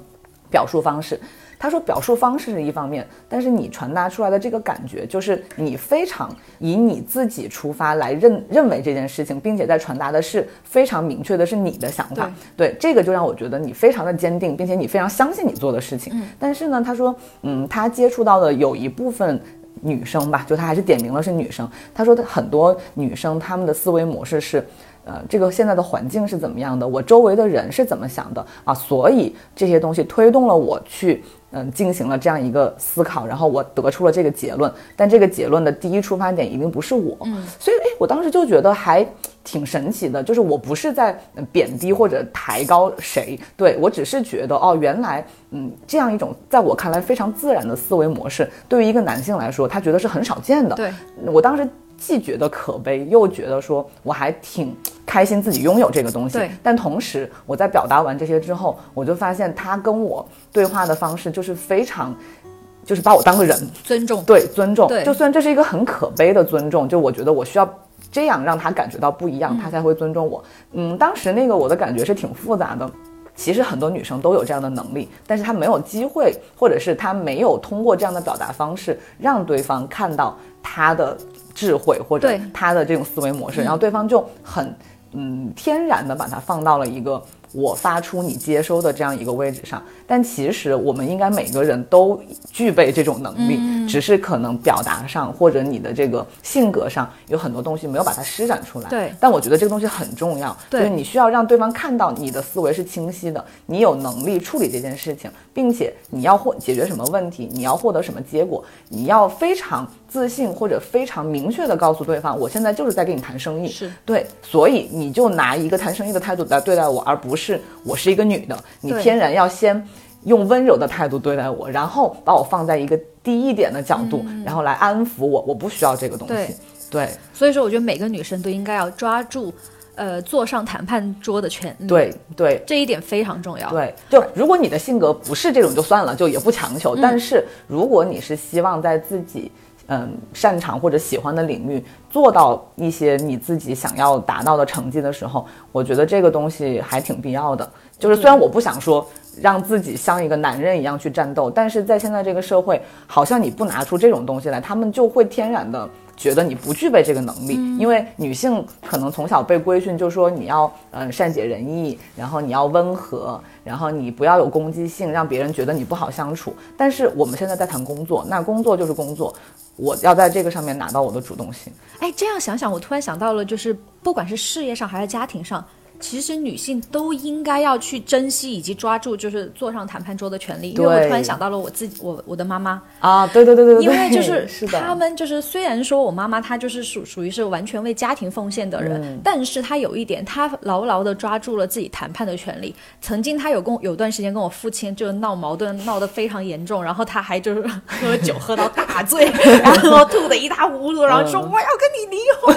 表述方式。他说表述方式是一方面，但是你传达出来的这个感觉，就是你非常以你自己出发来认认为这件事情，并且在传达的是非常明确的是你的想法。对，这个就让我觉得你非常的坚定，并且你非常相信你做的事情。但是呢，他说，嗯，他接触到的有一部分女生吧，就他还是点名了是女生。他说的很多女生她们的思维模式是。呃，这个现在的环境是怎么样的？我周围的人是怎么想的啊？所以这些东西推动了我去，嗯，进行了这样一个思考，然后我得出了这个结论。但这个结论的第一出发点一定不是我，嗯，所以哎，我当时就觉得还挺神奇的，就是我不是在贬低或者抬高谁，对我只是觉得哦，原来嗯，这样一种在我看来非常自然的思维模式，对于一个男性来说，他觉得是很少见的。对我当时。既觉得可悲，又觉得说我还挺开心自己拥有这个东西。对，但同时我在表达完这些之后，我就发现他跟我对话的方式就是非常，就是把我当个人尊重。对，尊重。对，就算这是一个很可悲的尊重，就我觉得我需要这样让他感觉到不一样，他才会尊重我。嗯，当时那个我的感觉是挺复杂的。其实很多女生都有这样的能力，但是她没有机会，或者是她没有通过这样的表达方式让对方看到她的。智慧或者他的这种思维模式，然后对方就很嗯天然的把它放到了一个。我发出你接收的这样一个位置上，但其实我们应该每个人都具备这种能力，只是可能表达上或者你的这个性格上有很多东西没有把它施展出来。对，但我觉得这个东西很重要，就是你需要让对方看到你的思维是清晰的，你有能力处理这件事情，并且你要获解决什么问题，你要获得什么结果，你要非常自信或者非常明确的告诉对方，我现在就是在跟你谈生意，是对，所以你就拿一个谈生意的态度来对待我，而不是。我是一个女的，你天然要先用温柔的态度对待我，然后把我放在一个低一点的角度，然后来安抚我。我不需要这个东西。对，所以说我觉得每个女生都应该要抓住，呃，坐上谈判桌的权利。对对，这一点非常重要。对，就如果你的性格不是这种就算了，就也不强求。但是如果你是希望在自己。嗯擅长或者喜欢的领域，做到一些你自己想要达到的成绩的时候，我觉得这个东西还挺必要的。就是虽然我不想说让自己像一个男人一样去战斗，但是在现在这个社会，好像你不拿出这种东西来，他们就会天然的。觉得你不具备这个能力，因为女性可能从小被规训，就说你要嗯善解人意，然后你要温和，然后你不要有攻击性，让别人觉得你不好相处。但是我们现在在谈工作，那工作就是工作，我要在这个上面拿到我的主动性。哎，这样想想，我突然想到了，就是不管是事业上还是家庭上。其实女性都应该要去珍惜以及抓住，就是坐上谈判桌的权利。因为我突然想到了我自己，我我的妈妈啊，对对对对对，因为就是 他们就是虽然说我妈妈她就是属属于是完全为家庭奉献的人，但是她有一点，她牢牢的抓住了自己谈判的权利。曾经她有跟有段时间跟我父亲就闹矛盾，闹得非常严重，然后她还就是喝酒喝到大醉，然后吐的一塌糊涂，然后说我要跟你离婚。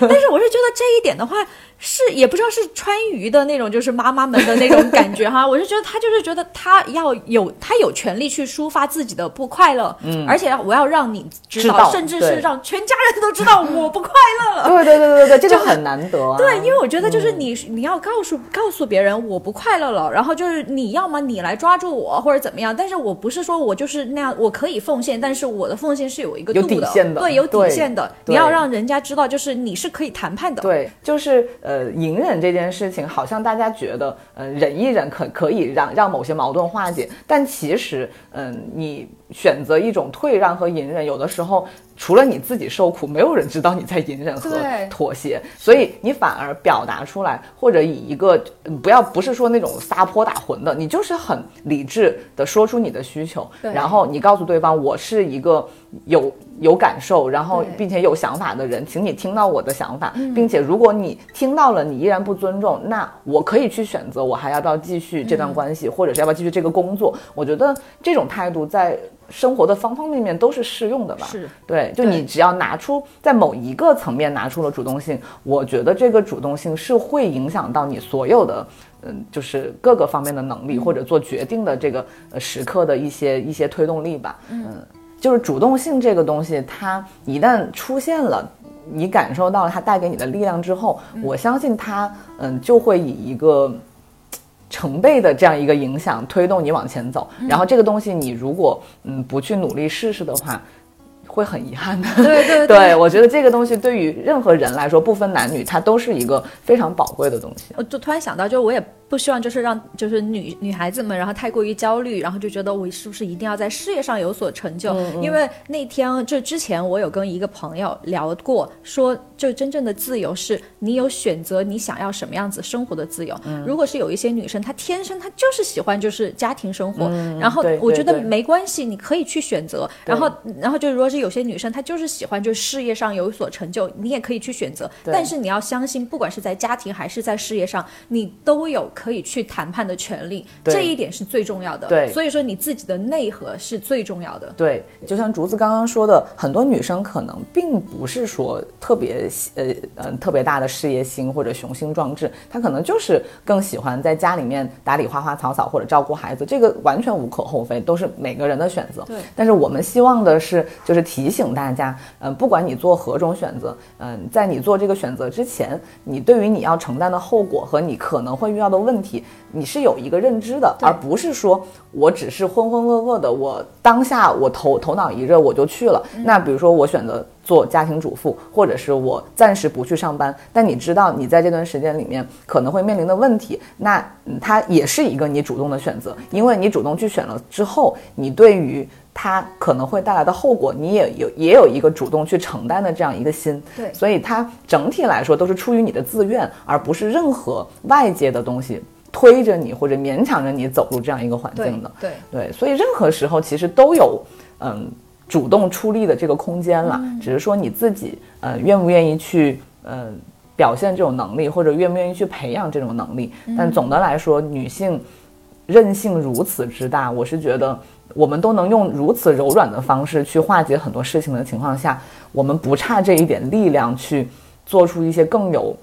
但是我是觉得这一点的话。是也不知道是川渝的那种，就是妈妈们的那种感觉哈。我就觉得他就是觉得他要有他有权利去抒发自己的不快乐，嗯，而且我要让你知道，甚至是让全家人都知道我不快乐。对对对对对，这就很难得。对，因为我觉得就是你你要告诉告诉别人我不快乐了，然后就是你要么你来抓住我或者怎么样，但是我不是说我就是那样，我可以奉献，但是我的奉献是有一个度的，对，有底线的。你要让人家知道，就是你是可以谈判的。对，就是呃。呃，隐忍这件事情，好像大家觉得，嗯，忍一忍可可以让让某些矛盾化解，但其实，嗯，你选择一种退让和隐忍，有的时候除了你自己受苦，没有人知道你在隐忍和妥协，所以你反而表达出来，或者以一个不要不是说那种撒泼打浑的，你就是很理智的说出你的需求，然后你告诉对方，我是一个有。有感受，然后并且有想法的人，请你听到我的想法，并且如果你听到了，你依然不尊重，那我可以去选择，我还要不要继续这段关系，或者是要不要继续这个工作？我觉得这种态度在生活的方方面面都是适用的吧？是。对，就你只要拿出在某一个层面拿出了主动性，我觉得这个主动性是会影响到你所有的，嗯，就是各个方面的能力或者做决定的这个呃时刻的一些一些推动力吧，嗯。就是主动性这个东西，它一旦出现了，你感受到了它带给你的力量之后，我相信它，嗯，就会以一个成倍的这样一个影响推动你往前走。然后这个东西，你如果嗯不去努力试试的话。会很遗憾的，对对 对，我觉得这个东西对于任何人来说，不分男女，它都是一个非常宝贵的东西。我就突然想到，就是我也不希望就是让就是女女孩子们，然后太过于焦虑，然后就觉得我是不是一定要在事业上有所成就？因为那天就之前我有跟一个朋友聊过，说就真正的自由是你有选择你想要什么样子生活的自由。如果是有一些女生，她天生她就是喜欢就是家庭生活，然后我觉得没关系，你可以去选择。然后然后就如果是有些女生她就是喜欢就事业上有所成就，你也可以去选择，但是你要相信，不管是在家庭还是在事业上，你都有可以去谈判的权利，这一点是最重要的。对，所以说你自己的内核是最重要的。对，就像竹子刚刚说的，很多女生可能并不是说特别呃嗯特别大的事业心或者雄心壮志，她可能就是更喜欢在家里面打理花花草草或者照顾孩子，这个完全无可厚非，都是每个人的选择。对，但是我们希望的是。就是提醒大家，嗯，不管你做何种选择，嗯，在你做这个选择之前，你对于你要承担的后果和你可能会遇到的问题，你是有一个认知的，而不是说我只是浑浑噩噩的，我当下我头头脑一热我就去了。那比如说我选择做家庭主妇，或者是我暂时不去上班，但你知道你在这段时间里面可能会面临的问题，那它也是一个你主动的选择，因为你主动去选了之后，你对于。它可能会带来的后果，你也有也有一个主动去承担的这样一个心，对，所以它整体来说都是出于你的自愿，而不是任何外界的东西推着你或者勉强着你走入这样一个环境的，对对，所以任何时候其实都有嗯主动出力的这个空间了，只是说你自己呃愿不愿意去呃表现这种能力，或者愿不愿意去培养这种能力。但总的来说，女性韧性如此之大，我是觉得。我们都能用如此柔软的方式去化解很多事情的情况下，我们不差这一点力量去做出一些更有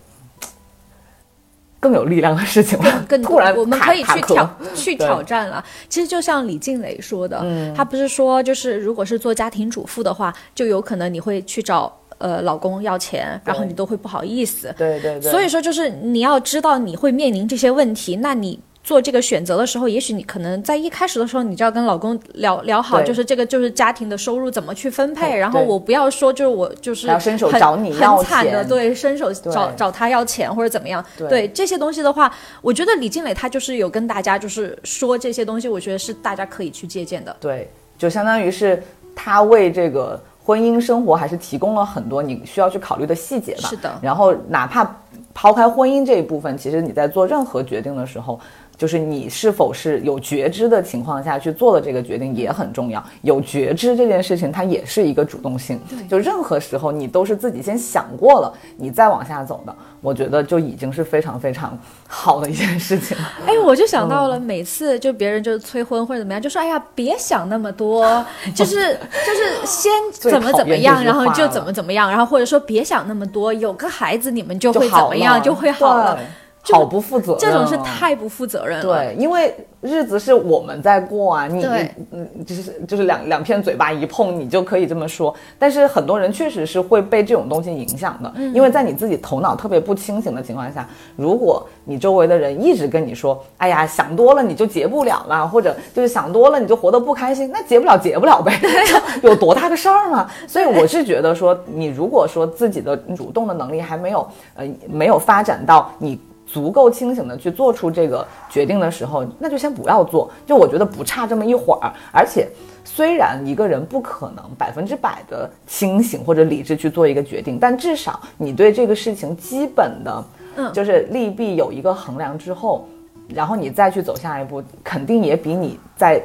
更有力量的事情了。更突然我们可以去挑挑 去挑战了。其实就像李静蕾说的，她不是说就是如果是做家庭主妇的话，就有可能你会去找呃老公要钱，然后你都会不好意思。对对对，所以说就是你要知道你会面临这些问题，那你。做这个选择的时候，也许你可能在一开始的时候，你就要跟老公聊聊好，就是这个就是家庭的收入怎么去分配，然后我不要说就是我就是要伸手找你要很惨的，对，伸手找找他要钱或者怎么样，对这些东西的话，我觉得李静蕾她就是有跟大家就是说这些东西，我觉得是大家可以去借鉴的。对，就相当于是他为这个婚姻生活还是提供了很多你需要去考虑的细节吧。是的然后哪怕抛开婚姻这一部分，其实你在做任何决定的时候。就是你是否是有觉知的情况下去做的这个决定也很重要。有觉知这件事情，它也是一个主动性。就任何时候你都是自己先想过了，你再往下走的，我觉得就已经是非常非常好的一件事情了。哎，我就想到了，每次就别人就是催婚或者怎么样，就说哎呀，别想那么多，就是就是先怎么怎么样，然后就怎么怎么样，然后或者说别想那么多，有个孩子你们就会怎好么样，了就会好了。好不负责任、这种是太不负责任了。对，因为日子是我们在过啊，你你嗯，就是就是两两片嘴巴一碰，你就可以这么说。但是很多人确实是会被这种东西影响的，嗯因为在你自己头脑特别不清醒的情况下，如果你周围的人一直跟你说，哎呀，想多了你就结不了了，或者就是想多了你就活得不开心，那结不了结不了呗，有多大个事儿嘛？所以我是觉得说，你如果说自己的主动的能力还没有呃没有发展到你。足够清醒的去做出这个决定的时候，那就先不要做。就我觉得不差这么一会儿，而且虽然一个人不可能百分之百的清醒或者理智去做一个决定，但至少你对这个事情基本的，嗯就是利弊有一个衡量之后，然后你再去走下一步，肯定也比你在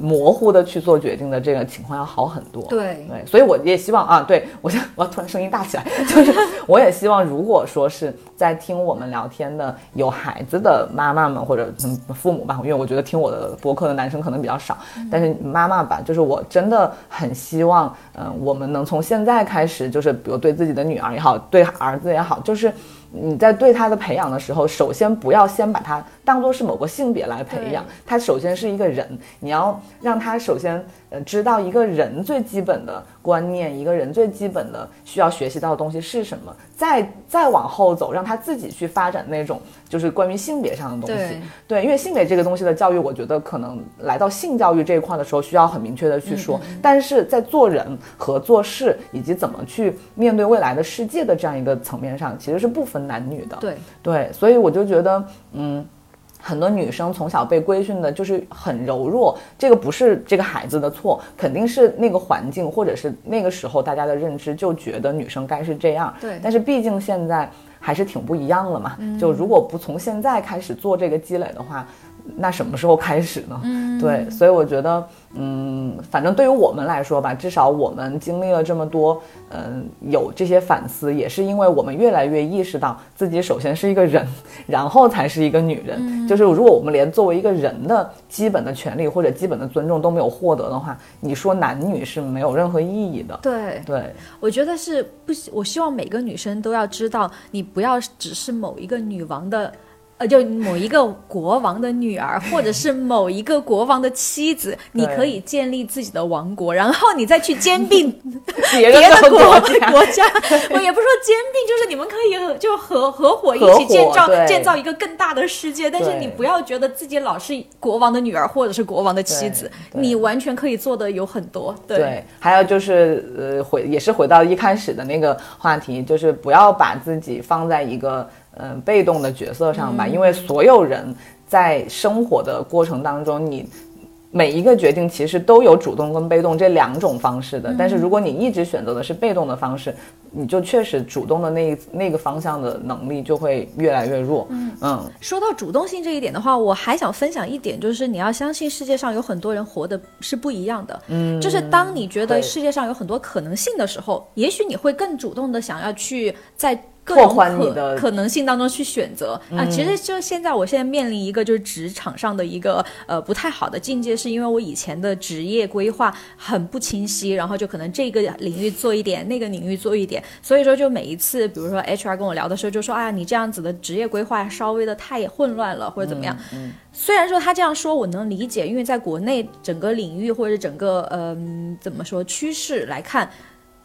模糊的去做决定的这个情况要好很多。对对，所以我也希望啊，对我现在我要突然声音大起来，就是 我也希望，如果说是在听我们聊天的有孩子的妈妈们或者嗯父母吧，因为我觉得听我的博客的男生可能比较少，但是妈妈吧，就是我真的很希望，嗯、我们能从现在开始，就是比如对自己的女儿也好，对儿子也好，就是。你在对他的培养的时候，首先不要先把他当做是某个性别来培养，他首先是一个人，你要让他首先呃知道一个人最基本的观念，一个人最基本的需要学习到的东西是什么，再再往后走，让他自己去发展那种就是关于性别上的东西。对对，因为性别这个东西的教育，我觉得可能来到性教育这一块的时候，需要很明确的去说。但是在做人和做事以及怎么去面对未来的世界的这样一个层面上，其实是不分男女的。对对，所以我就觉得，嗯。很多女生从小被规训的就是很柔弱，这个不是这个孩子的错，肯定是那个环境或者是那个时候大家的认知就觉得女生该是这样。对但是毕竟现在还是挺不一样了嘛。就如果不从现在开始做这个积累的话，那什么时候开始呢？嗯，对，所以我觉得，嗯，反正对于我们来说吧，至少我们经历了这么多，嗯，有这些反思，也是因为我们越来越意识到自己首先是一个人，然后才是一个女人。就是如果我们连作为一个人的基本的权利或者基本的尊重都没有获得的话，你说男女是没有任何意义的。对，对，我觉得是不希，我希望每个女生都要知道，你不要只是某一个女王的。呃，就某一个国王的女儿，或者是某一个国王的妻子，你可以建立自己的王国，然后你再去兼并 别别的国国国家。我也不是说兼并，就是你们可以就合合伙一起建造建造一个更大的世界。但是你不要觉得自己老是国王的女儿或者是国王的妻子，你完全可以做的有很多。对对，还有就是呃，回也是回到一开始的那个话题，就是不要把自己放在一个嗯、呃被动的角色上吧，因为所有人在生活的过程当中，你。每一个决定其实都有主动跟被动这两种方式的，但是如果你一直选择的是被动的方式，你就确实主动的那那个方向的能力就会越来越弱。嗯说到主动性这一点的话，我还想分享一点，就是你要相信世界上有很多人活的是不一样的。嗯，就是当你觉得世界上有很多可能性的时候，也许你会更主动的想要去在拓各种可宽你的嗯可能性当中去选择啊。其实就现在，我现在面临一个就是职场上的一个呃不太好的境界，是因为我以前的职业规划很不清晰，然后就可能这个领域做一点，那个领域做一点，所以说就每一次，比如说 HR 跟我聊的时候，就说啊，你这样子的职业规划稍微的太混乱了，或者怎么样。虽然说他这样说，我能理解，因为在国内整个领域或者整个嗯、怎么说趋势来看。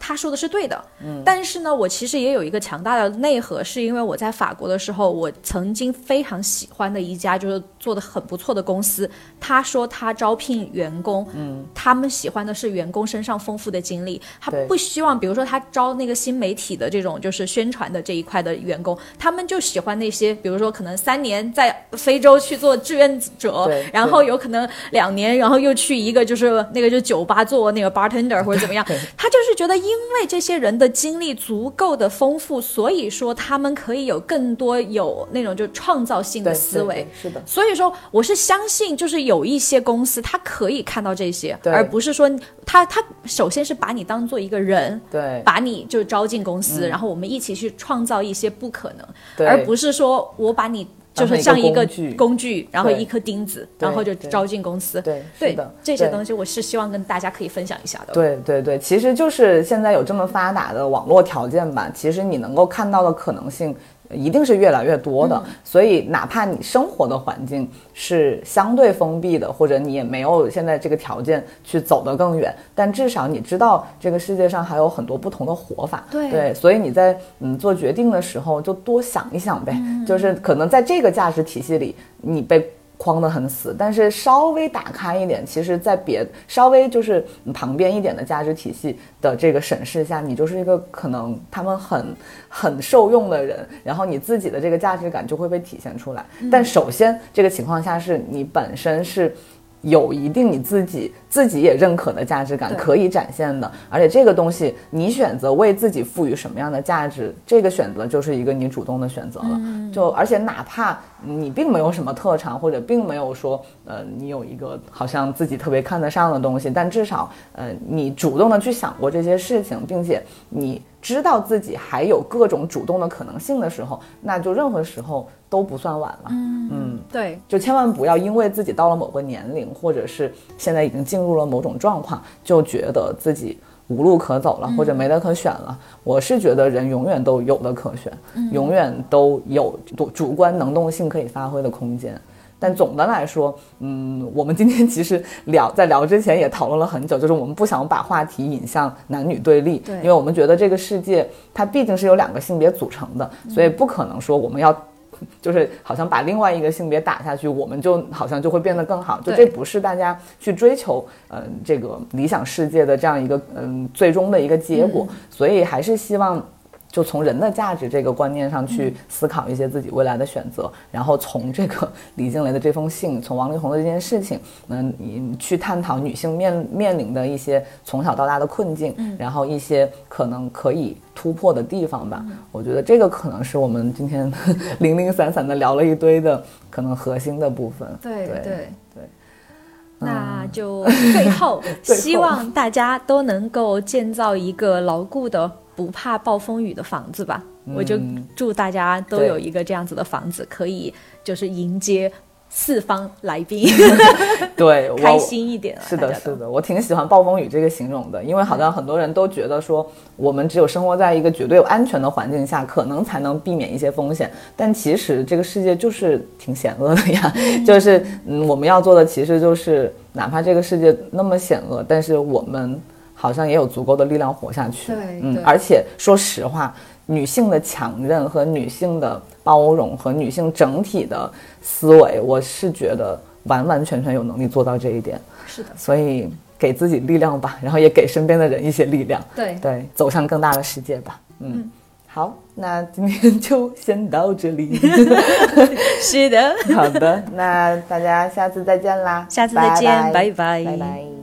他说的是对的，嗯，但是呢，我其实也有一个强大的内核，是因为我在法国的时候，我曾经非常喜欢的一家就是做的很不错的公司，他说他招聘员工，嗯，他们喜欢的是员工身上丰富的经历，他不希望，比如说他招那个新媒体的这种就是宣传的这一块的员工，他们就喜欢那些，比如说可能三年在非洲去做志愿者，然后有可能两年，然后又去一个就是那个就酒吧做那个 bartender 或者怎么样，他就是觉得因为这些人的经历足够的丰富，所以说他们可以有更多有那种就创造性的思维。是的，所以说，我是相信，就是有一些公司，他可以看到这些，而不是说他他首先是把你当做一个人，对。把你就招进公司，然后我们一起去创造一些不可能，对。而不是说我把你就是像一个工具，然后一颗钉子，然后就招进公司。对对这些东西，我是希望跟大家可以分享一下的。对对对，其实就是现在有这么发达的网络条件吧，其实你能够看到的可能性。一定是越来越多的，所以哪怕你生活的环境是相对封闭的，或者你也没有现在这个条件去走得更远，但至少你知道这个世界上还有很多不同的活法。对。所以你在嗯做决定的时候就多想一想呗，就是可能在这个价值体系里，你被框得很死，但是稍微打开一点，其实，在别稍微就是旁边一点的价值体系的这个审视下，你就是一个可能他们很很受用的人，然后你自己的这个价值感就会被体现出来。但首先，这个情况下是你本身是。有一定你自己自己也认可的价值感可以展现的，而且这个东西你选择为自己赋予什么样的价值，这个选择就是一个你主动的选择了。就而且哪怕你并没有什么特长，或者并没有说呃你有一个好像自己特别看得上的东西，但至少呃你主动的去想过这些事情，并且你知道自己还有各种主动的可能性的时候，那就任何时候都不算晚了。嗯对就千万不要因为自己到了某个年龄，或者是现在已经进入了某种状况，就觉得自己无路可走了，或者没得可选了。我是觉得人永远都有的可选，永远都有主主观能动性可以发挥的空间。但总的来说，嗯，我们今天其实聊在聊之前也讨论了很久，就是我们不想把话题引向男女对立，对因为我们觉得这个世界它毕竟是由两个性别组成的，所以不可能说我们要就是好像把另外一个性别打下去，我们就好像就会变得更好。就这不是大家去追求，嗯、这个理想世界的这样一个嗯最终的一个结果。所以还是希望。就从人的价值这个观念上去思考一些自己未来的选择，然后从这个 李静蕾的这封信，从王力宏的这件事情，嗯，你去探讨女性面面临的一些从小到大的困境，然后一些可能可以突破的地方吧。我觉得这个可能是我们今天 零零散散的聊了一堆的可能核心的部分。对对对。对。那就 最后。希望大家都能够建造一个牢固的、不怕暴风雨的房子吧。我就祝大家都有一个这样子的房子，可以就是迎接四方来宾，对，开心一点啊。是的，是的，我挺喜欢暴风雨这个形容的，因为好像很多人都觉得说，我们只有生活在一个绝对安全的环境下，可能才能避免一些风险。但其实这个世界就是挺险恶的呀，就是嗯，我们要做的其实就是，哪怕这个世界那么险恶，但是我们好像也有足够的力量活下去。嗯而且说实话，女性的强韧和女性的包容和女性整体的思维，我是觉得完完全全有能力做到这一点。是的，所以给自己力量吧，然后也给身边的人一些力量，对对，走向更大的世界吧。嗯，好，那今天就先到这里。是的，好的，那大家下次再见啦，下次再见拜拜拜拜拜。